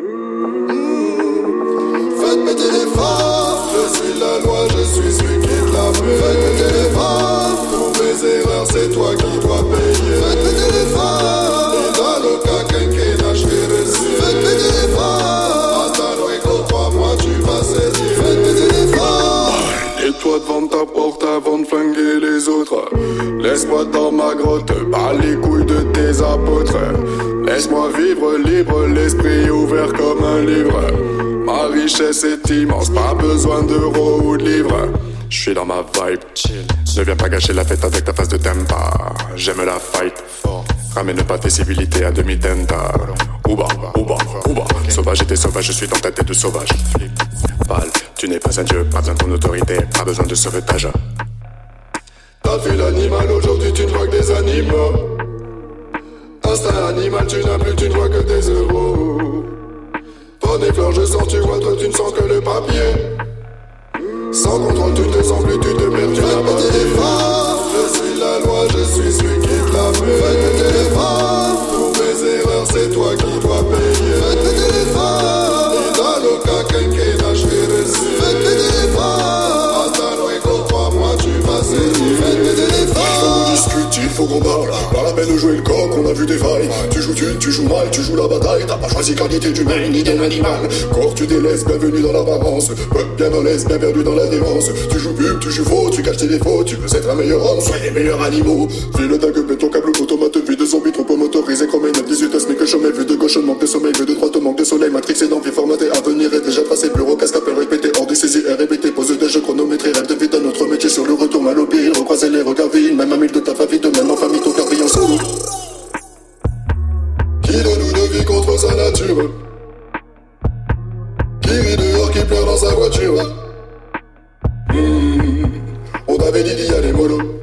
Faites péter les je suis la loi, je suis celui qui la fait. Faites péter les pour mes erreurs, c'est toi qui dois payer. Faites péter les phares, et dans le cas quinquennat, je vais réussir. Faites péter les phares, attends, luego, crois-moi, tu vas saisir. Faites péter les phares. Et toi devant ta porte avant de flinguer les autres Laisse-moi dans ma grotte, bas les couilles de tes apôtres Laisse-moi vivre libre, l'esprit ouvert comme un livre. Ma richesse est immense, pas besoin d'euros ou de livres. Je suis dans ma vibe, chill. Ne viens pas gâcher la fête avec ta face de tempa. J'aime la fight, Ramène pas tes civilités à demi-tenta. Ouba, ouba, ouba. Sauvage et sauvage, je suis dans ta tête de sauvage. Val, tu n'es pas un dieu, pas besoin de ton autorité, pas besoin de sauvetage T'as fait l'animal, aujourd'hui tu ne vois que des animaux. Instinct animal, tu n'as plus, tu ne vois que des euros. Bonne et fleurs, je sens, tu vois, toi tu ne sens que le papier. Sans contrôle, tu te sens plus, tu te perds, tu n'as pas de phares. Je suis la loi, je suis celui qui te la fait. Faites les phares. Pour mes erreurs, c'est toi qui dois payer. Faites les phares. Et dans le cas vais réussir. Faites les phares. Attends, luego, crois-moi, tu vas saisir. Faites péter les Faut phares. qu'on discute, il faut qu'on parle. Pas la peine de jouer le on Tu joues tu, tu joues mal, tu joues la bataille. T'as pas choisi qualité d'humain ni d'un animal. Corps, tu délaisses, bienvenue dans l'apparence. Peuple bien dans l'aise, bien perdu dans la démence. Tu joues pub, tu joues faux, tu caches tes défauts. Tu veux être un meilleur homme, sois les meilleurs animaux. Fais le dingue, mets ton câble automate, vie de zombie, trop motorisé, chromé, 9, 18 os, mais que chômé, vu de gauche, manque de sommeil, vu de droite, manque de soleil, matrix et d'envie formaté, avenir est déjà tracé, bureau, casque, appel répété, hors du saisie répété, Qui de nous ne vit contre sa nature. Qui rit dehors, qui pleure dans sa voiture. On t'avait dit d'y aller mollo